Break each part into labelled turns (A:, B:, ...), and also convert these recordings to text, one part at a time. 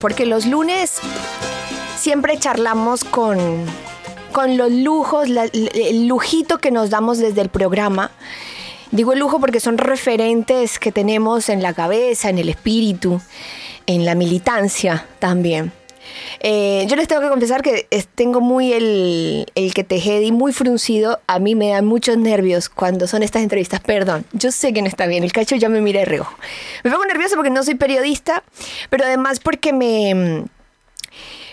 A: Porque los lunes siempre charlamos con, con los lujos, la- el lujito que nos damos desde el programa. Digo el lujo porque son referentes que tenemos en la cabeza, en el espíritu, en la militancia también. Eh, yo les tengo que confesar que tengo muy el, el que tejedi muy fruncido. A mí me dan muchos nervios cuando son estas entrevistas. Perdón, yo sé que no está bien. El cacho ya me mira de reojo. Me pongo nerviosa porque no soy periodista, pero además porque me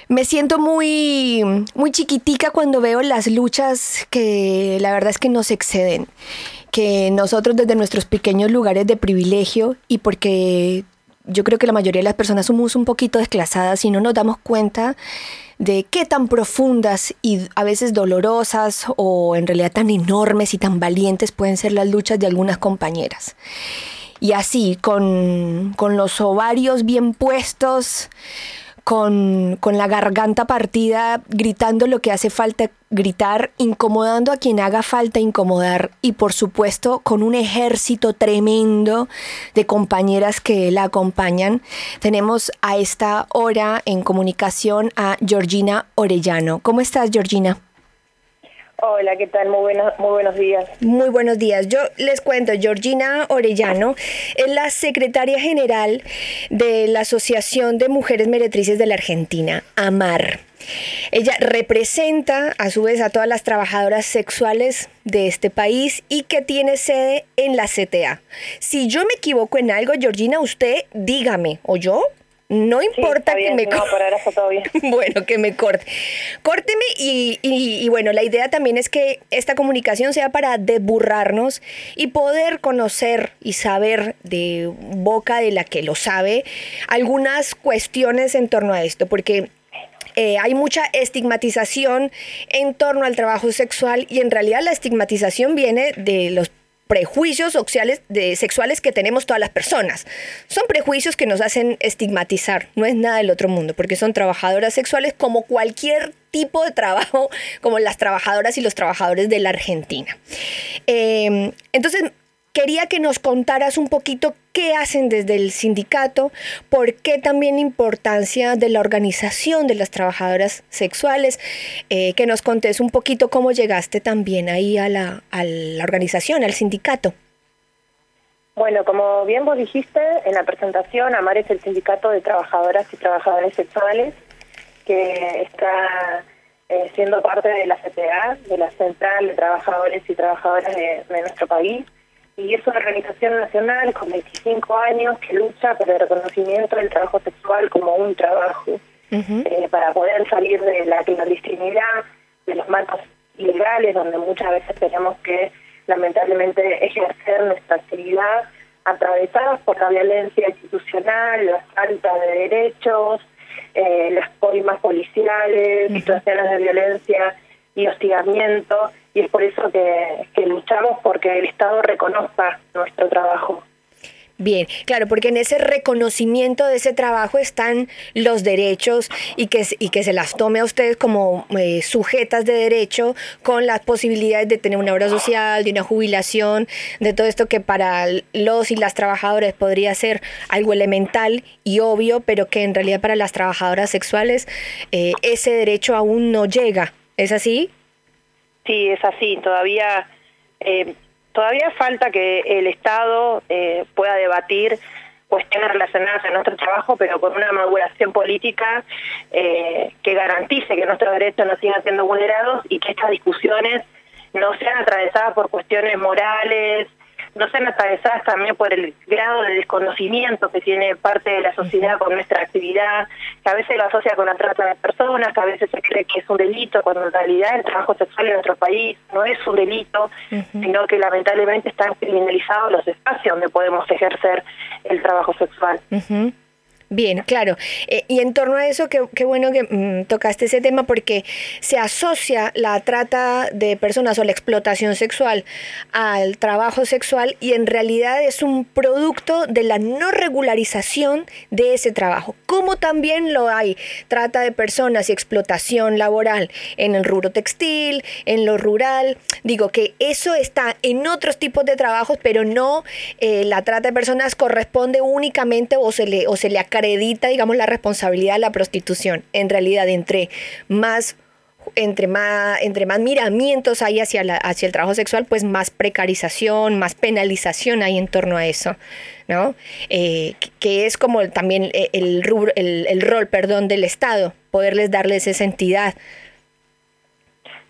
A: me siento muy, muy chiquitica cuando veo las luchas que la verdad es que nos exceden, que nosotros desde nuestros pequeños lugares de privilegio y porque yo creo que la mayoría de las personas somos un poquito desclasadas y no nos damos cuenta de qué tan profundas y a veces dolorosas o en realidad tan enormes y tan valientes pueden ser las luchas de algunas compañeras. Y así, con, con los ovarios bien puestos, con, con la garganta partida, gritando lo que hace falta gritar, incomodando a quien haga falta incomodar y por supuesto con un ejército tremendo de compañeras que la acompañan. Tenemos a esta hora en comunicación a Georgina Orellano. ¿Cómo estás, Georgina?
B: Hola, ¿qué tal? Muy buenos, muy buenos días.
A: Muy buenos días. Yo les cuento, Georgina Orellano es la secretaria general de la Asociación de Mujeres Meretrices de la Argentina, AMAR. Ella representa a su vez a todas las trabajadoras sexuales de este país y que tiene sede en la CTA. Si yo me equivoco en algo, Georgina, usted dígame, o yo, no
B: Sí,
A: importa que me
B: no, por ahora está todo bien.
A: bueno, que me corte. Córteme y, y- y bueno, la idea también es que esta comunicación sea para desburrarnos y poder conocer y saber de boca de la que lo sabe algunas cuestiones en torno a esto, porque eh, hay mucha estigmatización en torno al trabajo sexual y en realidad la estigmatización viene de los prejuicios sociales, de, sexuales que tenemos todas las personas. Son prejuicios que nos hacen estigmatizar, no es nada del otro mundo, porque son trabajadoras sexuales como cualquier tipo de trabajo, como las trabajadoras y los trabajadores de la Argentina. Eh, entonces, quería que nos contaras un poquito qué hacen desde el sindicato, por qué también la importancia de la organización de las trabajadoras sexuales, eh, que nos contes un poquito cómo llegaste también ahí a la, organización, al sindicato.
B: Bueno, como bien vos dijiste en la presentación, AMAR es el sindicato de trabajadoras y trabajadores sexuales que está eh, siendo parte de la CTA, de la Central de Trabajadores y Trabajadoras de nuestro país. Y es una organización nacional con 25 años que lucha por el reconocimiento del trabajo sexual como un trabajo. eh, para poder salir de la clandestinidad, de los marcos ilegales, donde muchas veces tenemos que lamentablemente ejercer nuestra actividad atravesadas por la violencia institucional, la falta de derechos, eh, las coimas policiales, situaciones de violencia y hostigamiento, y es por eso que, luchamos porque el Estado reconozca nuestro trabajo.
A: Bien, claro, porque en ese reconocimiento de ese trabajo están los derechos y que, y que se las tome a ustedes como eh, sujetas de derecho con las posibilidades de tener una obra social, de una jubilación, de todo esto que para los y las trabajadoras podría ser algo elemental y obvio, pero que en realidad para las trabajadoras sexuales eh, ese derecho aún no llega. ¿Es así?
B: Sí, es así. Todavía, eh, todavía falta que el Estado eh, pueda debatir cuestiones relacionadas a nuestro trabajo, pero con una maduración política eh, que garantice que nuestros derechos no sigan siendo vulnerados y que estas discusiones no sean atravesadas por cuestiones morales, no sean atravesadas también por el grado de desconocimiento que tiene parte de la sociedad con nuestra actividad, que a veces lo asocia con la trata de personas, que a veces se cree que es un delito, cuando en realidad el trabajo sexual en nuestro país no es un delito, sino que lamentablemente están criminalizados los espacios donde podemos ejercer el trabajo sexual.
A: Bien, claro. Eh, y en torno a eso, qué, bueno que mm, tocaste ese tema porque se asocia la trata de personas o la explotación sexual al trabajo sexual y en realidad es un producto de la no regularización de ese trabajo. Como también lo hay trata de personas y explotación laboral en el rubro textil, en lo rural. Digo que eso está en otros tipos de trabajos, pero no eh, la trata de personas corresponde únicamente o se le, o se le acredita digamos, la responsabilidad de la prostitución. En realidad, entre más entre más, entre más miramientos hay hacia, la, hacia el trabajo sexual, pues más precarización, más penalización hay en torno a eso, ¿no? Eh, que es como también el, el, el, rol, perdón, del Estado, poderles darles esa entidad.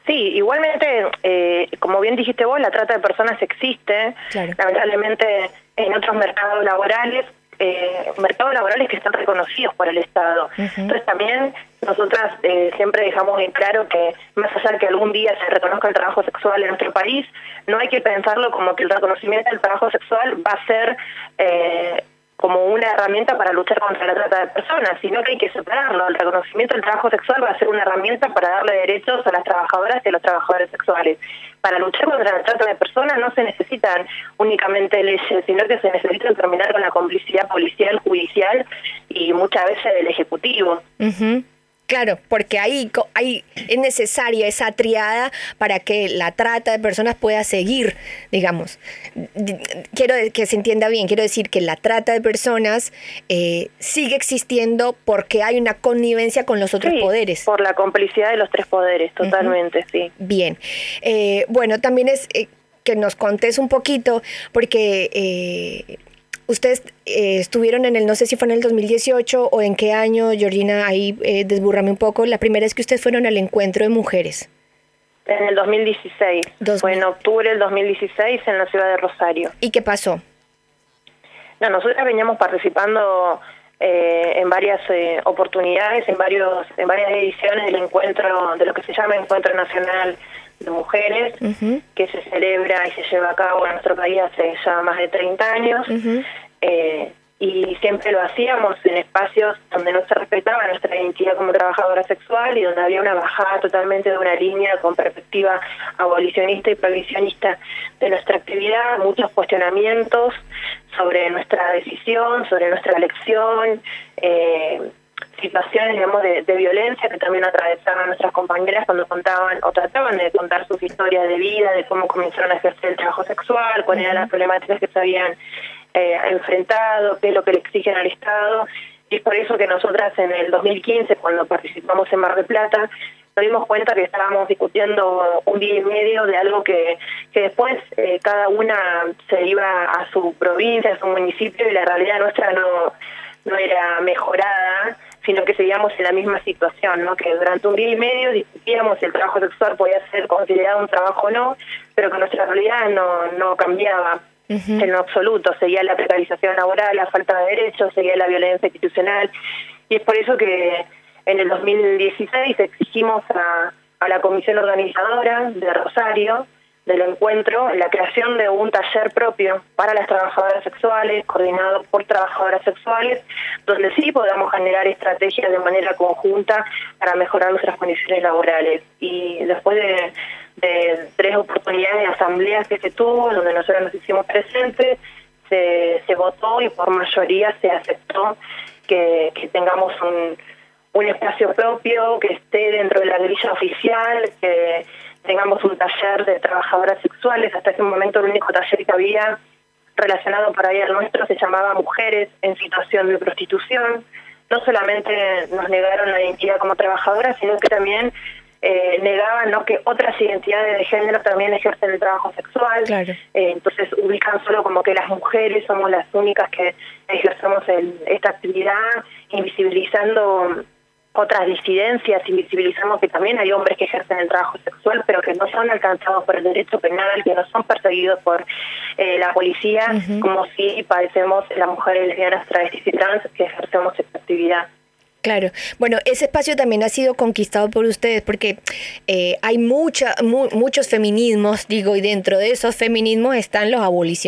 B: Sí, igualmente, eh, como bien dijiste vos, la trata de personas existe. Lamentablemente, en otros mercados laborales eh, mercados laborales que están reconocidos por el Estado. Entonces también nosotras eh, siempre dejamos en claro que más allá de que algún día se reconozca el trabajo sexual en nuestro país, no hay que pensarlo como que el reconocimiento del trabajo sexual va a ser eh, como una herramienta para luchar contra la trata de personas, sino que hay que separarlo. El reconocimiento del trabajo sexual va a ser una herramienta para darle derechos a las trabajadoras y a los trabajadores sexuales. Para luchar contra la trata de personas no se necesitan únicamente leyes, sino que se necesita terminar con la complicidad policial, judicial y muchas veces del Ejecutivo.
A: Claro, porque ahí, ahí es necesaria esa triada para que la trata de personas pueda seguir, digamos. Quiero que se entienda bien, quiero decir que la trata de personas eh, sigue existiendo porque hay una connivencia con los otros poderes.
B: Por la complicidad de los tres poderes, totalmente, sí.
A: Bien. Eh, bueno, también es eh, que nos contes un poquito, porque Ustedes eh, estuvieron en el, no sé si fue en el 2018 o en qué año, Georgina, ahí eh, desbúrrame un poco, la primera vez que ustedes fueron al encuentro de mujeres.
B: En el 2016, fue en octubre del 2016 en la ciudad de Rosario.
A: ¿Y qué pasó?
B: No, nosotros veníamos participando eh, en varias eh, oportunidades, en varios en varias ediciones del encuentro, de lo que se llama Encuentro Nacional de Mujeres, que se celebra y se lleva a cabo en nuestro país hace ya más de 30 años. eh, y siempre lo hacíamos en espacios donde no se respetaba nuestra identidad como trabajadora sexual y donde había una bajada totalmente de una línea con perspectiva abolicionista y prohibicionista de nuestra actividad, muchos cuestionamientos sobre nuestra decisión, sobre nuestra elección, eh, situaciones digamos de, violencia que también atravesaban nuestras compañeras cuando contaban o trataban de contar sus historias de vida, de cómo comenzaron a ejercer el trabajo sexual, cuáles eran las problemáticas que se habían eh, enfrentado, qué es lo que le exigen al Estado. Y es por eso que nosotras en el 2015, cuando participamos en Mar del Plata, nos dimos cuenta que estábamos discutiendo un día y medio de algo que, que después eh, cada una se iba a su provincia, a su municipio y la realidad nuestra no, no era mejorada, sino que seguíamos en la misma situación, ¿no? que durante un día y medio discutíamos si el trabajo sexual podía ser considerado un trabajo o no, pero que nuestra realidad no, no cambiaba en lo absoluto, seguía la precarización laboral, la falta de derechos, seguía la violencia institucional, y es por eso que en el 2016 exigimos a, a la comisión organizadora de Rosario del encuentro la creación de un taller propio para las trabajadoras sexuales, coordinado por trabajadoras sexuales, donde sí podamos generar estrategias de manera conjunta para mejorar nuestras condiciones laborales. Y después de, tres oportunidades de asambleas que se tuvo, donde nosotros nos hicimos presentes, se, votó y por mayoría se aceptó que, que tengamos un, un espacio propio, que esté dentro de la grilla oficial, que tengamos un taller de trabajadoras sexuales. Hasta ese momento el único taller que había relacionado para ahí al nuestro se llamaba Mujeres en situación de prostitución. No solamente nos negaron la identidad como trabajadoras, sino que también eh, negaban ¿no? que otras identidades de género también ejercen el trabajo sexual. Eh, entonces ubican solo como que las mujeres somos las únicas que ejercemos esta actividad, invisibilizando otras disidencias, invisibilizamos que también hay hombres que ejercen el trabajo sexual, pero que no son alcanzados por el derecho penal, que no son perseguidos por eh, la policía, como si padecemos las mujeres lesbianas, travestis y trans que ejercemos esta actividad.
A: Claro, bueno, ese espacio también ha sido conquistado por ustedes porque eh, hay mucha, muchos feminismos, digo, y dentro de esos feminismos están los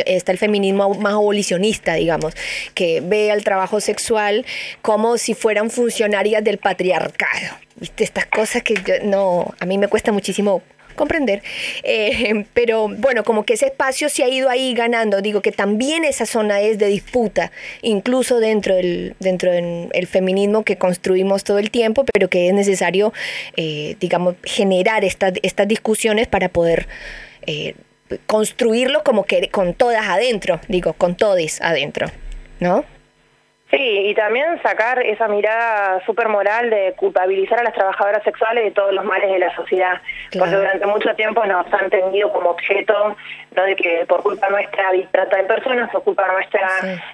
A: está el feminismo más abolicionista, digamos, que ve al trabajo sexual como si fueran funcionarias del patriarcado. ¿Viste? Estas cosas que yo, no, a mí me cuesta muchísimo comprender. Eh, pero bueno, como que ese espacio se ha ido ahí ganando. Digo que también esa zona es de disputa, incluso dentro del, dentro del feminismo que construimos todo el tiempo, pero que es necesario, eh, digamos, generar estas discusiones para poder eh, construirlo como que con todas adentro, digo, con todes adentro, ¿no?
B: Sí, y también sacar esa mirada súper moral de culpabilizar a las trabajadoras sexuales de todos los males de la sociedad, porque durante mucho tiempo nos han tenido como objeto no de que por culpa nuestra trata de personas, por culpa nuestra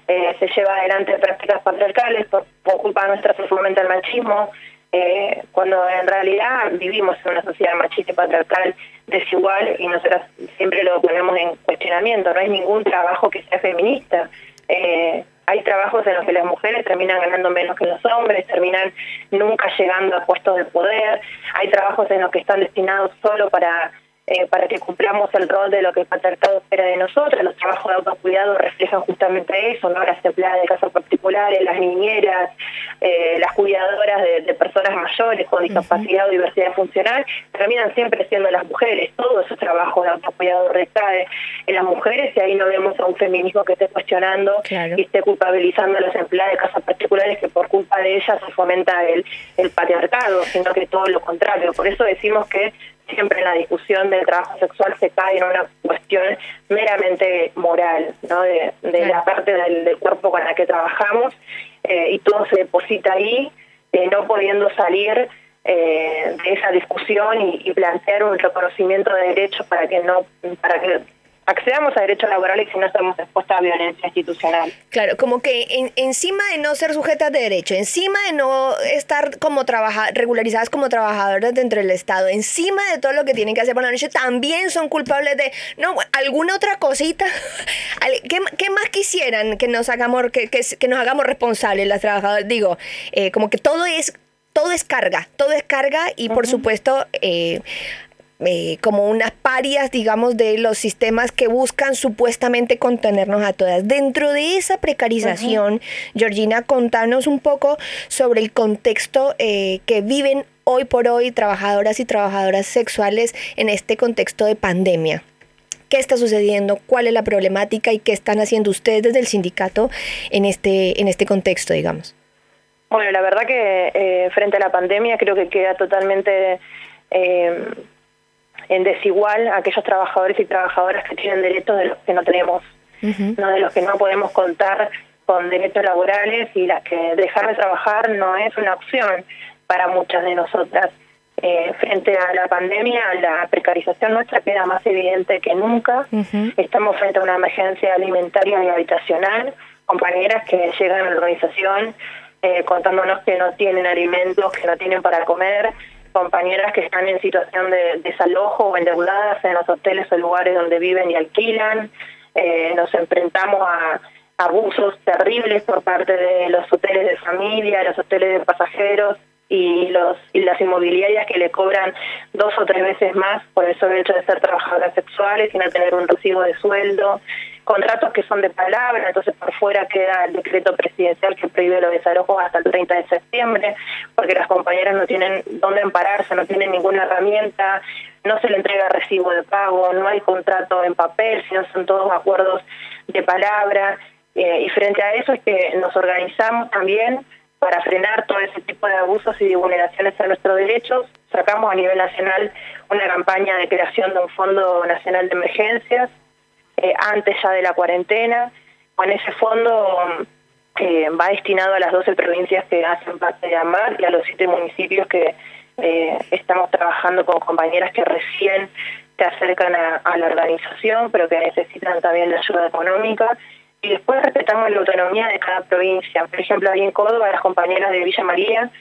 B: eh, se lleva adelante prácticas patriarcales, por, culpa nuestra se fomenta el machismo, eh, cuando en realidad vivimos en una sociedad machista y patriarcal desigual y nosotros siempre lo ponemos en cuestionamiento, no hay ningún trabajo que sea feminista. Eh, hay trabajos en los que las mujeres terminan ganando menos que los hombres, terminan nunca llegando a puestos de poder, hay trabajos en los que están destinados solo para eh, para que cumplamos el rol de lo que el patriarcado espera de nosotros. Los trabajos de autocuidado reflejan justamente eso, ¿no? Las empleadas de casas particulares, las niñeras, eh, las cuidadoras de, personas mayores con discapacidad o diversidad funcional, terminan siempre siendo las mujeres. Todo ese trabajo de autocuidado recae en las mujeres y ahí no vemos a un feminismo que esté cuestionando y esté culpabilizando a las empleadas de casas particulares que por culpa de ellas se fomenta el, el patriarcado, sino que todo lo contrario. Por eso decimos que siempre en la discusión del trabajo sexual se cae en una cuestión meramente moral, ¿no? de, la parte del, cuerpo con la que trabajamos eh, y todo se deposita ahí, eh, no pudiendo salir eh, de esa discusión y, y, plantear un reconocimiento de derechos para que no para que accedamos a derechos laborales si no estamos expuestos a violencia institucional.
A: Claro, como que encima de no ser sujetas de derecho, encima de no estar como trabaja, regularizadas como trabajadoras dentro del Estado, encima de todo lo que tienen que hacer por la noche, también son culpables de, no, alguna otra cosita. ¿Qué, más quisieran que nos hagamos, que, que, nos hagamos responsables las trabajadoras? Digo, eh, como que todo es todo es carga, todo es carga y por supuesto eh, eh, como unas parias, digamos, de los sistemas que buscan supuestamente contenernos a todas. Dentro de esa precarización, Georgina, contanos un poco sobre el contexto eh, que viven hoy por hoy trabajadoras y trabajadoras sexuales en este contexto de pandemia. ¿Qué está sucediendo? ¿Cuál es la problemática? ¿Y qué están haciendo ustedes desde el sindicato en este, en este contexto, digamos?
B: Bueno, la verdad que eh, frente a la pandemia creo que queda totalmente en desigual a aquellos trabajadores y trabajadoras que tienen derechos de los que no tenemos, no de los que no podemos contar con derechos laborales y las que dejar de trabajar no es una opción para muchas de nosotras. Eh, frente a la pandemia, la precarización nuestra queda más evidente que nunca. Estamos frente a una emergencia alimentaria y habitacional. Compañeras que llegan a la organización eh, contándonos que no tienen alimentos, que no tienen para comer, compañeras que están en situación de desalojo o endeudadas en los hoteles o lugares donde viven y alquilan. Eh, nos enfrentamos a abusos terribles por parte de los hoteles de familia, los hoteles de pasajeros y y las inmobiliarias que le cobran dos o tres veces más por el solo hecho de ser trabajadoras sexuales y no tener un recibo de sueldo contratos que son de palabra, entonces por fuera queda el decreto presidencial que prohíbe los desalojos hasta el 30 de septiembre, porque las compañeras no tienen dónde ampararse, no tienen ninguna herramienta, no se le entrega recibo de pago, no hay contrato en papel, sino son todos acuerdos de palabra, eh, y frente a eso es que nos organizamos también para frenar todo ese tipo de abusos y vulneraciones a nuestros derechos. Sacamos a nivel nacional una campaña de creación de un Fondo Nacional de Emergencias, eh, antes ya de la cuarentena. Con ese fondo eh, va destinado a las 12 provincias que hacen parte de AMAR y a los siete municipios que eh, estamos trabajando con compañeras que recién se acercan a, la organización, pero que necesitan también la ayuda económica. Y después respetamos la autonomía de cada provincia. Por ejemplo, ahí en Córdoba, las compañeras de Villa María,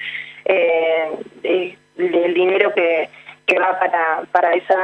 B: el dinero que, que va para, para, esa,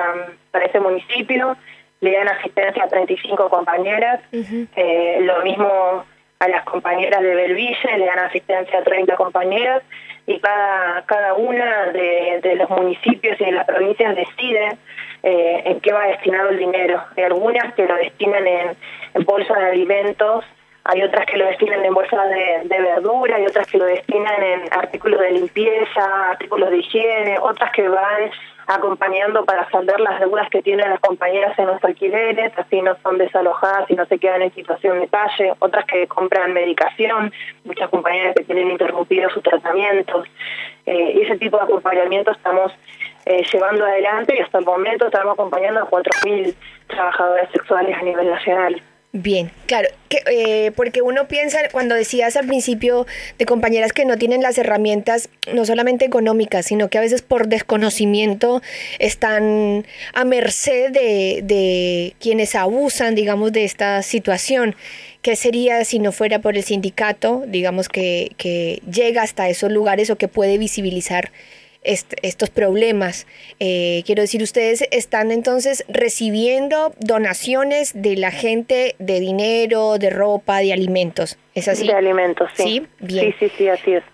B: para ese municipio le dan asistencia a 35 compañeras, eh, lo mismo a las compañeras de Belville, le dan asistencia a 30 compañeras y cada, cada una de, los municipios y de las provincias decide eh, en qué va destinado el dinero. Hay algunas que lo destinan en, bolsas de alimentos, hay otras que lo destinan en bolsas de, de verdura, hay otras que lo destinan en artículos de limpieza, artículos de higiene, otras que van acompañando para saldar las deudas que tienen las compañeras en los alquileres, así no son desalojadas y no se quedan en situación de calle, otras que compran medicación, muchas compañeras que tienen interrumpido sus tratamientos, eh, ese tipo de acompañamiento estamos eh, llevando adelante y hasta el momento estamos acompañando a 4.000 trabajadoras sexuales a nivel nacional.
A: Bien, claro, eh, porque uno piensa, cuando decías al principio de compañeras que no tienen las herramientas, no solamente económicas, sino que a veces por desconocimiento están a merced de, de quienes abusan, digamos, de esta situación. ¿Qué sería si no fuera por el sindicato, digamos, que, que llega hasta esos lugares o que puede visibilizar estos problemas. Eh, quiero decir, ustedes están entonces recibiendo donaciones de la gente de dinero, de ropa, de alimentos. ¿Es así?
B: De alimentos, sí.
A: Sí, bien.
B: Sí, sí, así es.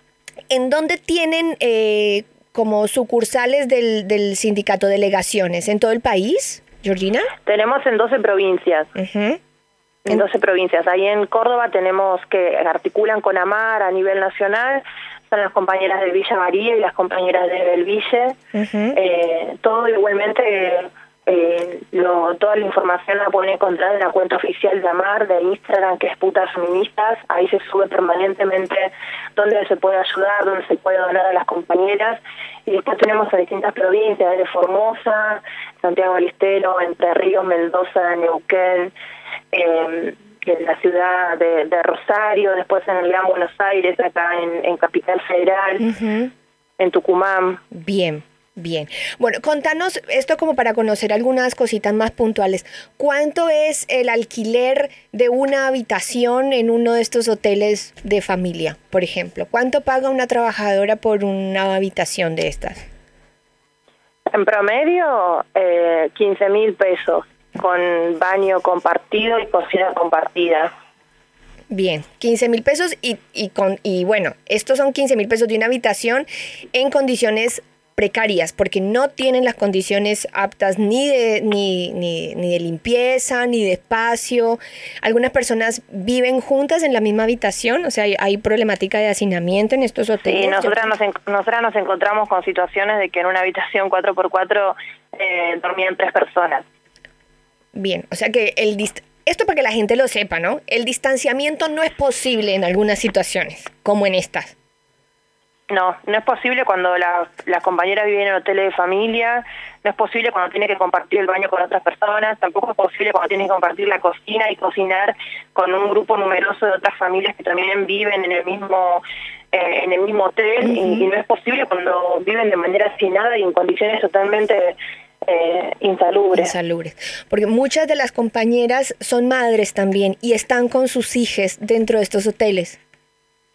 A: ¿En dónde tienen eh, como sucursales del, del, sindicato delegaciones? ¿En todo el país, Georgina?
B: Tenemos en 12 provincias. En 12 provincias. Ahí en Córdoba tenemos que articulan con AMAR a nivel nacional son las compañeras de Villa María y las compañeras de Belville. eh, todo igualmente, eh, lo, toda la información la pueden encontrar en la cuenta oficial de AMAR, de Instagram, que es Putas Feministas. Ahí se sube permanentemente dónde se puede ayudar, dónde se puede donar a las compañeras. Y después tenemos a distintas provincias, de Formosa, Santiago del Estero, Entre Ríos, Mendoza, Neuquén. Eh, en la ciudad de, Rosario, después en el Gran Buenos Aires, acá en, Capital Federal, en Tucumán.
A: Bien. Bien. Bueno, contanos esto como para conocer algunas cositas más puntuales. ¿Cuánto es el alquiler de una habitación en uno de estos hoteles de familia, por ejemplo? ¿Cuánto paga una trabajadora por una habitación de estas?
B: En promedio, eh, 15 mil pesos con baño compartido y cocina compartida.
A: Bien, 15 mil pesos y, y, con, y bueno, estos son 15 mil pesos de una habitación en condiciones precarias porque no tienen las condiciones aptas ni de, ni, ni, ni, de limpieza, ni de espacio. Algunas personas viven juntas en la misma habitación, o sea, hay, problemática de hacinamiento en estos hoteles.
B: Sí, nosotras nos, nosotras nos encontramos con situaciones de que en una habitación 4x4 eh, dormían tres personas.
A: Bien, o sea que el esto para que la gente lo sepa, ¿no? El distanciamiento no es posible en algunas situaciones, como en estas.
B: No, no es posible cuando la, las compañeras viven en hoteles de familia, no es posible cuando tiene que compartir el baño con otras personas, tampoco es posible cuando tiene que compartir la cocina y cocinar con un grupo numeroso de otras familias que también viven en el mismo eh, en el mismo hotel y, y, no es posible cuando viven de manera asignada y en condiciones totalmente eh, insalubres.
A: Insalubres. Porque muchas de las compañeras son madres también y están con sus hijos dentro de estos hoteles.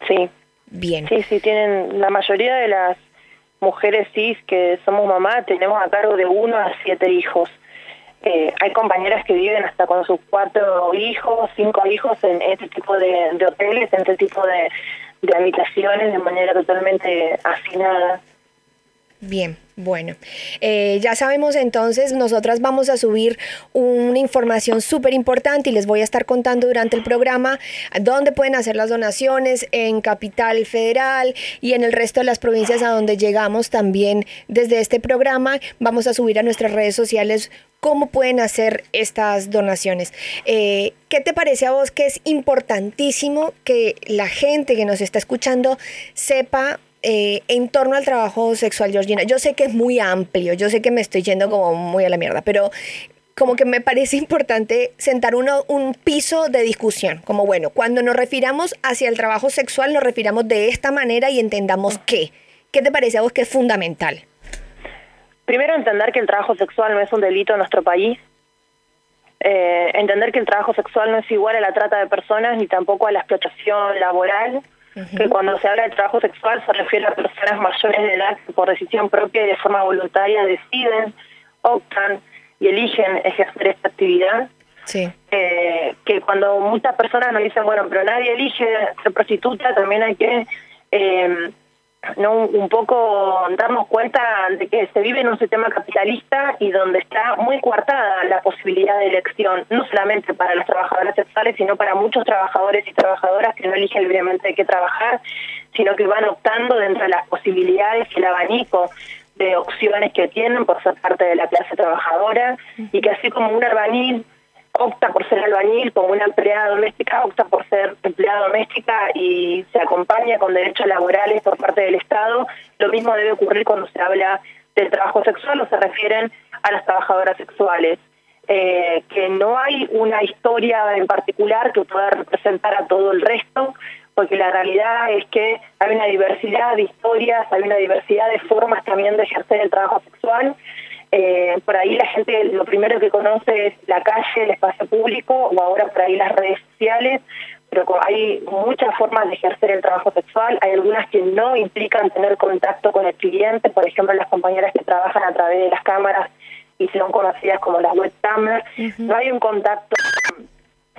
B: Sí.
A: Bien.
B: Sí, sí, tienen la mayoría de las mujeres cis que somos mamá tenemos a cargo de uno a siete hijos. Eh, hay compañeras que viven hasta con sus cuatro hijos, cinco hijos en este tipo de, de hoteles, en este tipo de, de habitaciones de manera totalmente hacinada.
A: Bien, bueno, eh, ya sabemos entonces, nosotras vamos a subir una información súper importante y les voy a estar contando durante el programa dónde pueden hacer las donaciones en Capital Federal y en el resto de las provincias a donde llegamos también desde este programa. Vamos a subir a nuestras redes sociales cómo pueden hacer estas donaciones. Eh, ¿Qué te parece a vos que es importantísimo que la gente que nos está escuchando sepa eh, en torno al trabajo sexual, Georgina, yo sé que es muy amplio, yo sé que me estoy yendo como muy a la mierda, pero como que me parece importante sentar uno, un piso de discusión, como bueno, cuando nos refiramos hacia el trabajo sexual, nos refiramos de esta manera y entendamos qué. ¿Qué te parece a vos que es fundamental?
B: Primero, entender que el trabajo sexual no es un delito en nuestro país. Eh, entender que el trabajo sexual no es igual a la trata de personas ni tampoco a la explotación laboral que cuando se habla de trabajo sexual se refiere a personas mayores de edad que por decisión propia y de forma voluntaria deciden, optan y eligen ejercer esta actividad.
A: Sí.
B: Eh, que cuando muchas personas nos dicen, bueno, pero nadie elige ser prostituta, también hay que eh, no un poco darnos cuenta de que se vive en un sistema capitalista y donde está muy coartada la posibilidad de elección, no solamente para los trabajadores sexuales, sino para muchos trabajadores y trabajadoras que no eligen libremente qué trabajar, sino que van optando dentro de las posibilidades y el abanico de opciones que tienen por ser parte de la clase trabajadora y que así como un albañil opta por ser albañil como una empleada doméstica, opta por ser empleada doméstica y se acompaña con derechos laborales por parte del Estado. Lo mismo debe ocurrir cuando se habla del trabajo sexual o se refieren a las trabajadoras sexuales. eh, que no hay una historia en particular que pueda representar a todo el resto, porque la realidad es que hay una diversidad de historias, hay una diversidad de formas también de ejercer el trabajo sexual. Eh, por ahí la gente lo primero que conoce es la calle, el espacio público o ahora por ahí las redes sociales, pero hay muchas formas de ejercer el trabajo sexual, hay algunas que no implican tener contacto con el cliente, por ejemplo las compañeras que trabajan a través de las cámaras y son conocidas como las webcamers, no hay un contacto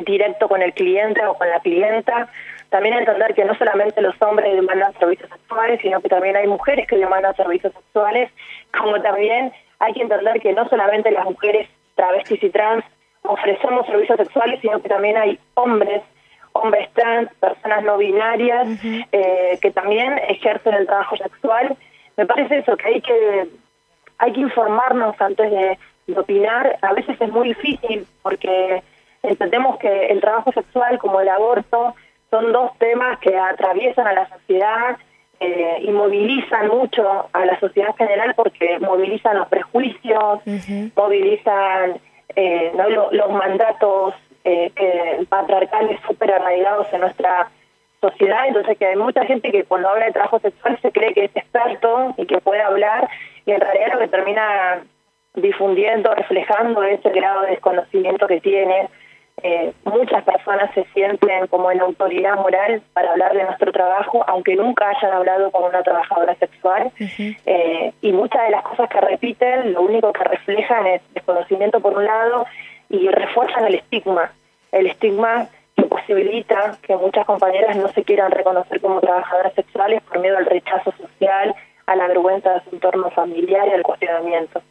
B: directo con el cliente o con la clienta, también entender que no solamente los hombres demandan servicios sexuales, sino que también hay mujeres que demandan servicios sexuales, como también hay que entender que no solamente las mujeres travestis y trans ofrecemos servicios sexuales, sino que también hay hombres, hombres trans, personas no binarias, eh, que también ejercen el trabajo sexual. Me parece eso, que hay que, hay que informarnos antes de opinar. A veces es muy difícil porque entendemos que el trabajo sexual como el aborto son dos temas que atraviesan a la sociedad eh, y movilizan mucho a la sociedad en general porque movilizan los prejuicios, movilizan eh, los mandatos eh, patriarcales súper arraigados en nuestra sociedad, entonces que hay mucha gente que cuando habla de trabajo sexual se cree que es experto y que puede hablar y en realidad lo que termina difundiendo, reflejando ese grado de desconocimiento que tiene eh, muchas personas se sienten como en autoridad moral para hablar de nuestro trabajo, aunque nunca hayan hablado con una trabajadora sexual. eh, y muchas de las cosas que repiten, lo único que reflejan es desconocimiento por un lado y refuerzan el estigma. El estigma que posibilita que muchas compañeras no se quieran reconocer como trabajadoras sexuales por miedo al rechazo social, a la vergüenza de su entorno familiar y al cuestionamiento.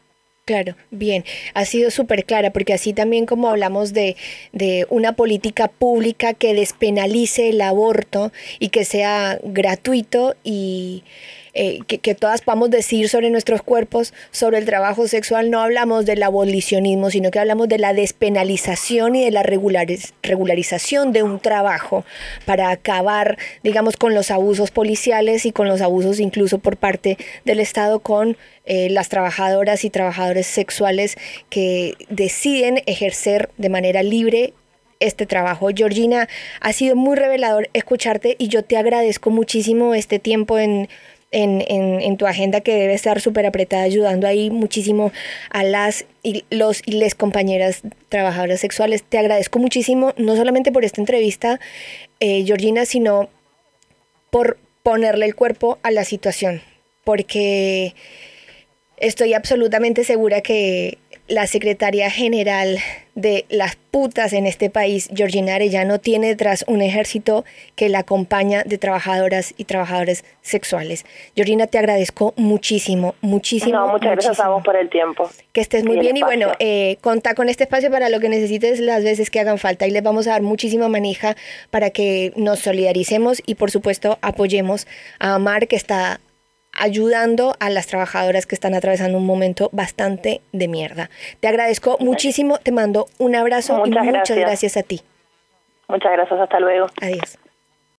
A: Claro, bien, ha sido súper clara porque así también como hablamos de, de, una política pública que despenalice el aborto y que sea gratuito y eh, que, todas podamos decir sobre nuestros cuerpos, sobre el trabajo sexual, no hablamos del abolicionismo, sino que hablamos de la despenalización y de la regulariz regularización de un trabajo para acabar, digamos, con los abusos policiales y con los abusos incluso por parte del Estado con eh, las trabajadoras y trabajadores sexuales que deciden ejercer de manera libre este trabajo. Georgina, ha sido muy revelador escucharte y yo te agradezco muchísimo este tiempo en en, en, en, tu agenda que debe estar súper apretada, ayudando ahí muchísimo a las y los y les compañeras trabajadoras sexuales. Te agradezco muchísimo, no solamente por esta entrevista, eh, Georgina, sino por ponerle el cuerpo a la situación, porque estoy absolutamente segura que la secretaria general de las putas en este país, Georgina Arellano, tiene detrás un ejército que la acompaña de trabajadoras y trabajadores sexuales. Georgina, te agradezco muchísimo, muchísimo.
B: No, muchas
A: muchísimo.
B: gracias a vos por el tiempo.
A: Que estés muy y bien y bueno, eh, contá con este espacio para lo que necesites las veces que hagan falta y les vamos a dar muchísima manija para que nos solidaricemos y por supuesto apoyemos a Amar que está ayudando a las trabajadoras que están atravesando un momento bastante de mierda. Te agradezco muchísimo, te mando un abrazo
B: muchas
A: y muchas
B: gracias.
A: gracias a ti.
B: Muchas gracias, hasta luego.
A: Adiós.